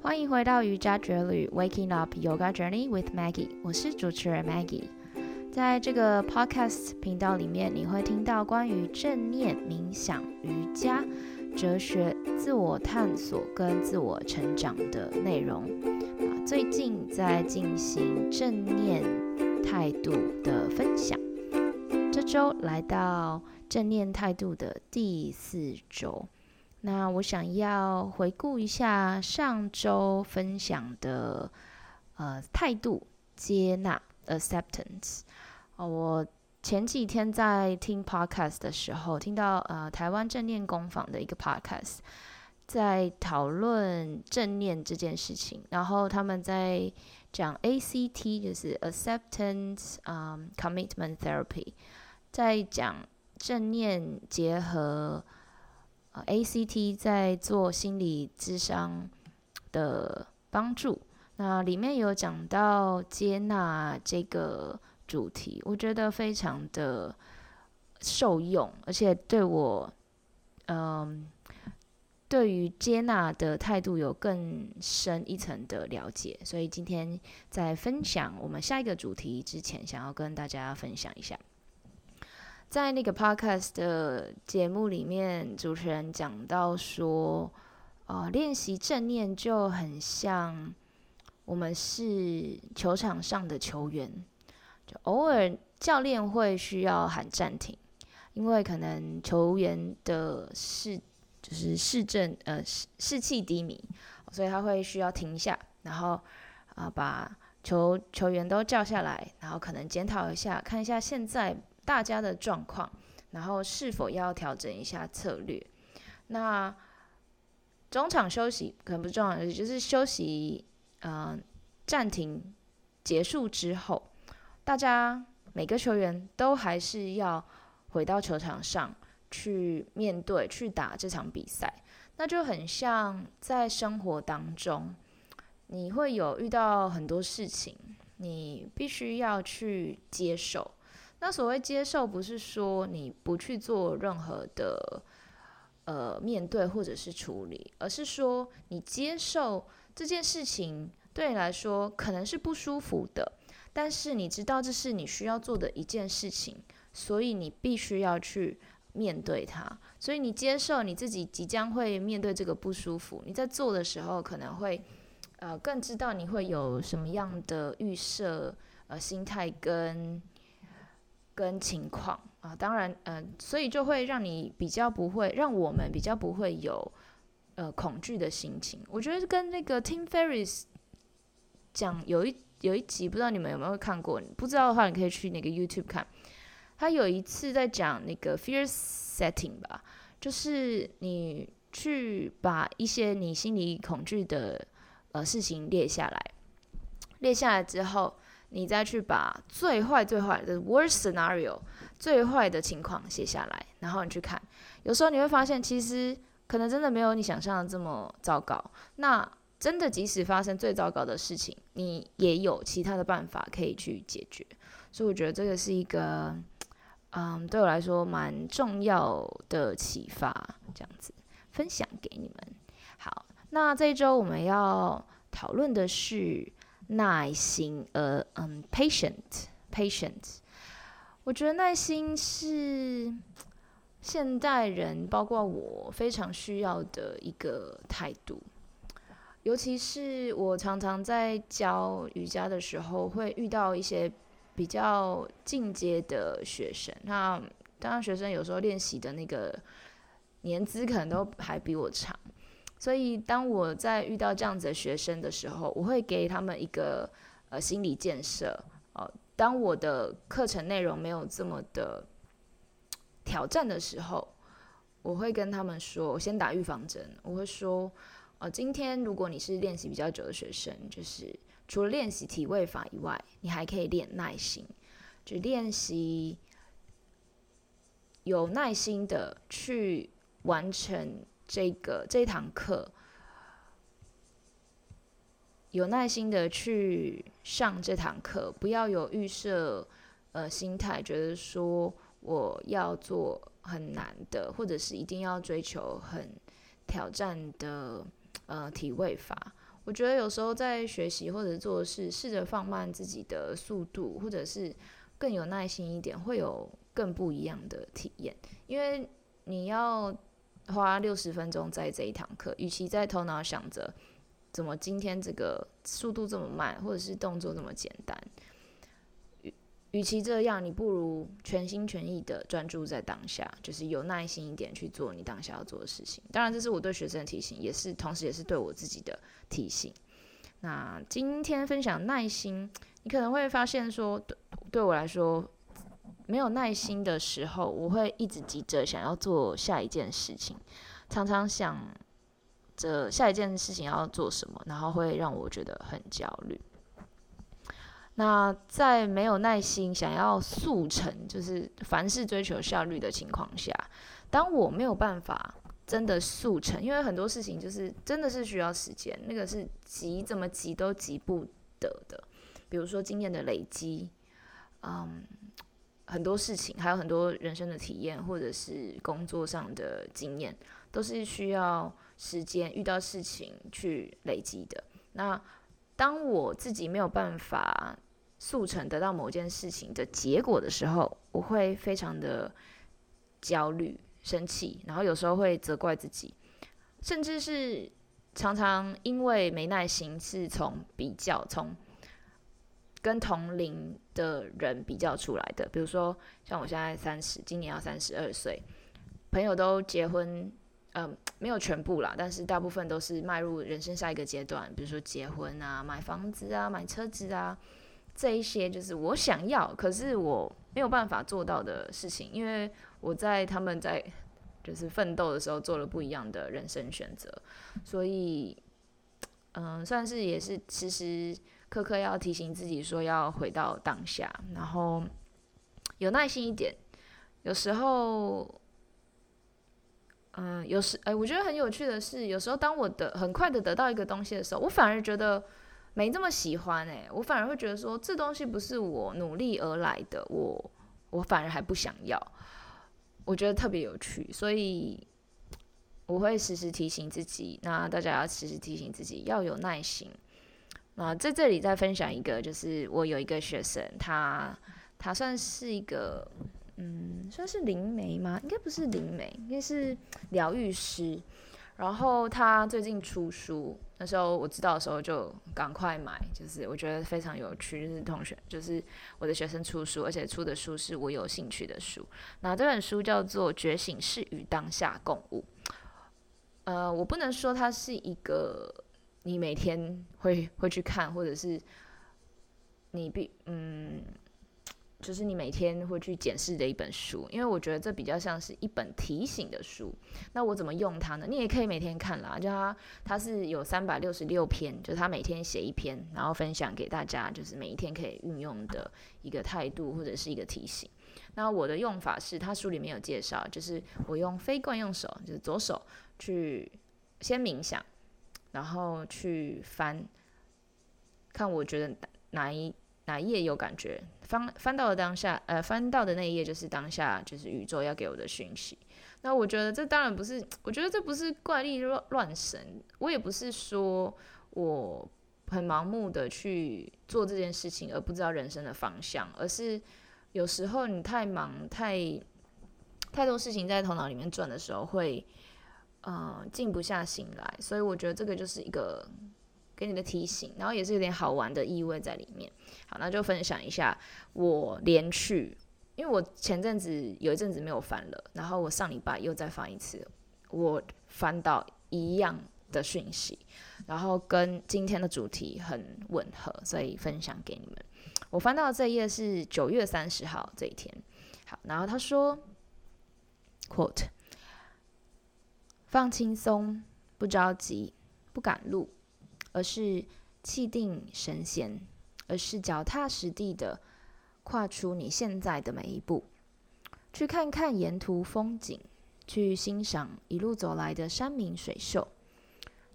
欢迎回到瑜伽之旅，Waking Up Yoga Journey with Maggie。我是主持人 Maggie。在这个 Podcast 频道里面，你会听到关于正念、冥想、瑜伽、哲学、自我探索跟自我成长的内容。啊，最近在进行正念态度的分享。这周来到正念态度的第四周。那我想要回顾一下上周分享的呃态度接纳 acceptance 哦，我前几天在听 podcast 的时候，听到呃台湾正念工坊的一个 podcast 在讨论正念这件事情，然后他们在讲 ACT 就是 acceptance 嗯 commitment therapy，在讲正念结合。ACT 在做心理智商的帮助，那里面有讲到接纳这个主题，我觉得非常的受用，而且对我，嗯，对于接纳的态度有更深一层的了解，所以今天在分享我们下一个主题之前，想要跟大家分享一下。在那个 podcast 的节目里面，主持人讲到说，呃，练习正念就很像我们是球场上的球员，就偶尔教练会需要喊暂停，因为可能球员的士就是士正呃士士气低迷，所以他会需要停下，然后啊把球球员都叫下来，然后可能检讨一下，看一下现在。大家的状况，然后是否要调整一下策略？那中场休息可能不重要，也就是休息，嗯，暂停结束之后，大家每个球员都还是要回到球场上去面对、去打这场比赛。那就很像在生活当中，你会有遇到很多事情，你必须要去接受。那所谓接受，不是说你不去做任何的呃面对或者是处理，而是说你接受这件事情对你来说可能是不舒服的，但是你知道这是你需要做的一件事情，所以你必须要去面对它。所以你接受你自己即将会面对这个不舒服，你在做的时候可能会呃更知道你会有什么样的预设呃心态跟。跟情况啊，当然，嗯，所以就会让你比较不会，让我们比较不会有呃恐惧的心情。我觉得跟那个 Tim Ferris 讲有一有一集，不知道你们有没有看过？不知道的话，你可以去那个 YouTube 看。他有一次在讲那个 Fear Setting 吧，就是你去把一些你心里恐惧的呃事情列下来，列下来之后。你再去把最坏、最坏的 worst scenario 最坏的情况写下来，然后你去看，有时候你会发现，其实可能真的没有你想象的这么糟糕。那真的，即使发生最糟糕的事情，你也有其他的办法可以去解决。所以我觉得这个是一个，嗯，对我来说蛮重要的启发，这样子分享给你们。好，那这一周我们要讨论的是。耐心，呃，嗯，patient，patient。我觉得耐心是现代人，包括我非常需要的一个态度。尤其是我常常在教瑜伽的时候，会遇到一些比较进阶的学生。那当然，学生有时候练习的那个年资可能都还比我长。所以，当我在遇到这样子的学生的时候，我会给他们一个呃心理建设。哦，当我的课程内容没有这么的挑战的时候，我会跟他们说，我先打预防针。我会说，哦，今天如果你是练习比较久的学生，就是除了练习体位法以外，你还可以练耐心，就练习有耐心的去完成。这个这一堂课，有耐心的去上这堂课，不要有预设呃心态，觉得说我要做很难的，或者是一定要追求很挑战的呃体位法。我我觉得有时候在学习或者做事，试着放慢自己的速度，或者是更有耐心一点，会有更不一样的体验。因为你要花六十分钟在这一堂课，与其在头脑想着怎么今天这个速度这么慢，或者是动作这么简单。与与其这样，你不如全心全意的专注在当下，就是有耐心一点去做你当下要做的事情。当然，这是我对学生的提醒，也是同时也是对我自己的提醒。那今天分享耐心，你可能会发现说，对对我来说，没有耐心的时候，我会一直急着想要做下一件事情，常常想着下一件事情要做什么，然后会让我觉得很焦虑。那在没有耐心、想要速成，就是凡事追求效率的情况下，当我没有办法真的速成，因为很多事情就是真的是需要时间，那个是急怎么急都急不得的。比如说经验的累积，嗯，很多事情，还有很多人生的体验，或者是工作上的经验，都是需要时间遇到事情去累积的。那当我自己没有办法。速成得到某件事情的结果的时候，我会非常的焦虑、生气，然后有时候会责怪自己，甚至是常常因为没耐心，是从比较、从跟同龄的人比较出来的。比如说，像我现在三十，今年要三十二岁，朋友都结婚，嗯，没有全部啦，但是大部分都是迈入人生下一个阶段，比如说结婚啊、买房子啊、买车子啊。这一些就是我想要，可是我没有办法做到的事情，因为我在他们在就是奋斗的时候做了不一样的人生选择，所以嗯，算是也是其实刻刻要提醒自己说要回到当下，然后有耐心一点。有时候，嗯，有时哎，我觉得很有趣的是，有时候当我的很快的得到一个东西的时候，我反而觉得。没这么喜欢诶，我反而会觉得说这东西不是我努力而来的，我我反而还不想要，我觉得特别有趣，所以我会时时提醒自己，那大家要时时提醒自己要有耐心。啊在这里再分享一个，就是我有一个学生，他他算是一个嗯，算是灵媒吗？应该不是灵媒，应该是疗愈师。然后他最近出书，那时候我知道的时候就赶快买，就是我觉得非常有趣，就是同学，就是我的学生出书，而且出的书是我有兴趣的书。那这本书叫做《觉醒是与当下共舞》。呃，我不能说它是一个你每天会会去看，或者是你必嗯。就是你每天会去检视的一本书，因为我觉得这比较像是一本提醒的书。那我怎么用它呢？你也可以每天看啦，就它它是有三百六十六篇，就是他每天写一篇，然后分享给大家，就是每一天可以运用的一个态度或者是一个提醒。那我的用法是，他书里面有介绍，就是我用非惯用手，就是左手去先冥想，然后去翻，看我觉得哪一。哪一页有感觉？翻翻到了当下，呃，翻到的那一页就是当下，就是宇宙要给我的讯息。那我觉得这当然不是，我觉得这不是怪力乱乱神。我也不是说我很盲目的去做这件事情，而不知道人生的方向，而是有时候你太忙，太太多事情在头脑里面转的时候，会呃静不下心来。所以我觉得这个就是一个。给你的提醒，然后也是有点好玩的意味在里面。好，那就分享一下我连续，因为我前阵子有一阵子没有翻了，然后我上礼拜又再翻一次，我翻到一样的讯息，然后跟今天的主题很吻合，所以分享给你们。我翻到这一页是九月三十号这一天。好，然后他说：“quote，放轻松，不着急，不赶路。”而是气定神闲，而是脚踏实地的跨出你现在的每一步，去看看沿途风景，去欣赏一路走来的山明水秀，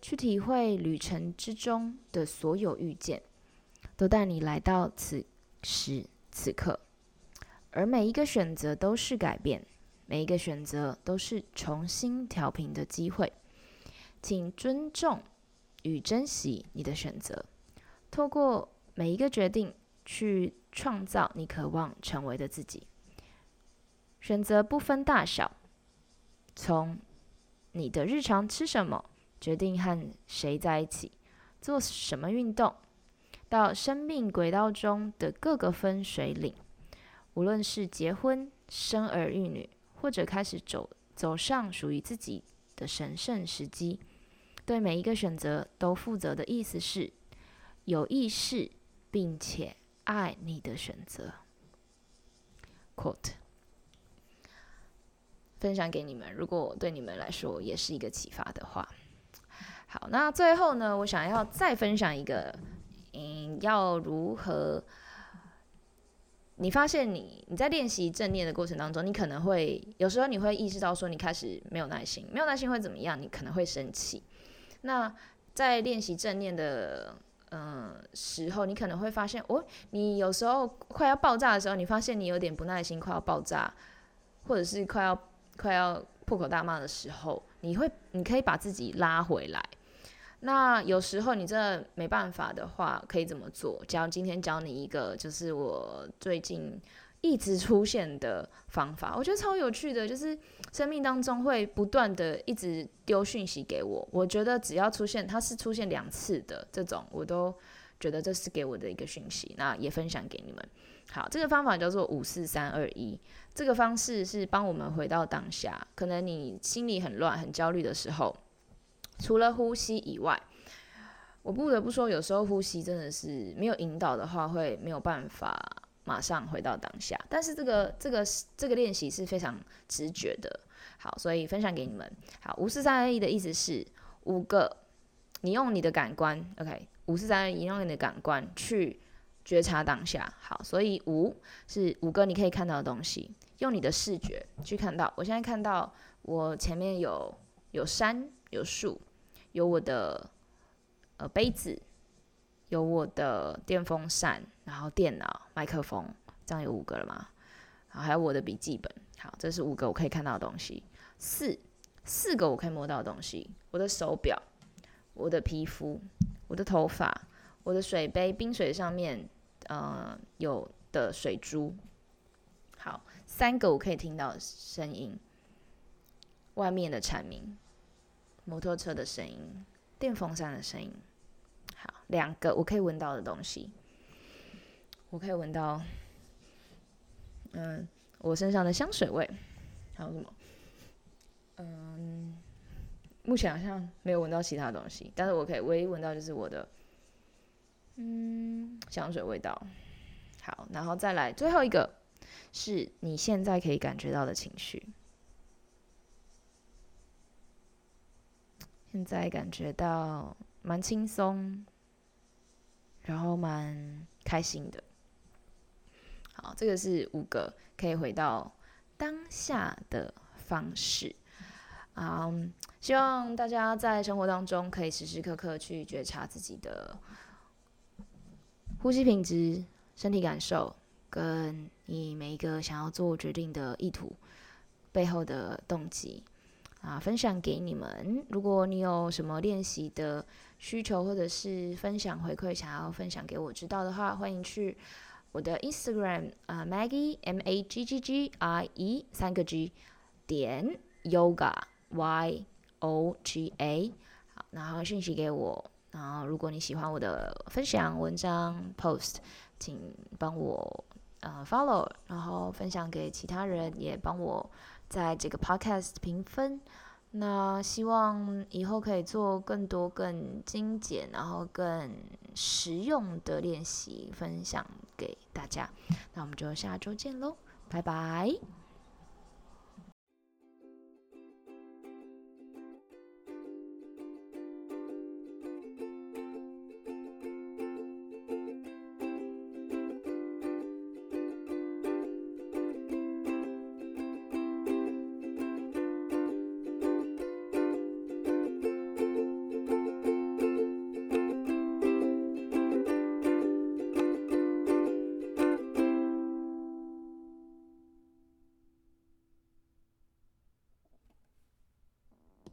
去体会旅程之中的所有遇见，都带你来到此时此刻。而每一个选择都是改变，每一个选择都是重新调频的机会，请尊重。与珍惜你的选择，透过每一个决定去创造你渴望成为的自己。选择不分大小，从你的日常吃什么，决定和谁在一起，做什么运动，到生命轨道中的各个分水岭，无论是结婚、生儿育女，或者开始走走上属于自己的神圣时机。对每一个选择都负责的意思是，有意识并且爱你的选择。quote 分享给你们，如果对你们来说也是一个启发的话。好，那最后呢，我想要再分享一个，嗯，要如何？你发现你你在练习正念的过程当中，你可能会有时候你会意识到说，你开始没有耐心，没有耐心会怎么样？你可能会生气。那在练习正念的嗯时候，你可能会发现，哦，你有时候快要爆炸的时候，你发现你有点不耐心，快要爆炸，或者是快要快要破口大骂的时候，你会你可以把自己拉回来。那有时候你真的没办法的话，可以怎么做？教今天教你一个，就是我最近。一直出现的方法，我觉得超有趣的，就是生命当中会不断的一直丢讯息给我。我觉得只要出现，它是出现两次的这种，我都觉得这是给我的一个讯息。那也分享给你们。好，这个方法叫做五四三二一。这个方式是帮我们回到当下。可能你心里很乱、很焦虑的时候，除了呼吸以外，我不得不说，有时候呼吸真的是没有引导的话，会没有办法。马上回到当下，但是这个这个这个练习是非常直觉的，好，所以分享给你们。好，五四三二一的意思是五个，你用你的感官，OK，五四三二一用你的感官去觉察当下。好，所以五是五个你可以看到的东西，用你的视觉去看到。我现在看到我前面有有山有树，有我的呃杯子。有我的电风扇，然后电脑、麦克风，这样有五个了吗？好，还有我的笔记本。好，这是五个我可以看到的东西。四，四个我可以摸到的东西：我的手表、我的皮肤、我的头发、我的水杯、冰水上面，呃，有的水珠。好，三个我可以听到声音：外面的蝉鸣、摩托车的声音、电风扇的声音。好两个我可以闻到的东西，我可以闻到，嗯，我身上的香水味，还有什么？嗯，目前好像没有闻到其他东西，但是我可以唯一闻到就是我的，嗯，香水味道。好，然后再来最后一个，是你现在可以感觉到的情绪，现在感觉到蛮轻松。然后蛮开心的。好，这个是五个可以回到当下的方式。啊，希望大家在生活当中可以时时刻刻去觉察自己的呼吸品质、身体感受，跟你每一个想要做决定的意图背后的动机。啊，分享给你们。如果你有什么练习的需求，或者是分享回馈，想要分享给我知道的话，欢迎去我的 Instagram 啊，Maggie M A G G G I E 三个 G 点 Yoga Y O G A 好，然后讯息给我。然后，如果你喜欢我的分享文章 post，请帮我呃 follow，然后分享给其他人，也帮我。在这个 podcast 评分，那希望以后可以做更多更精简，然后更实用的练习分享给大家。那我们就下周见喽，拜拜。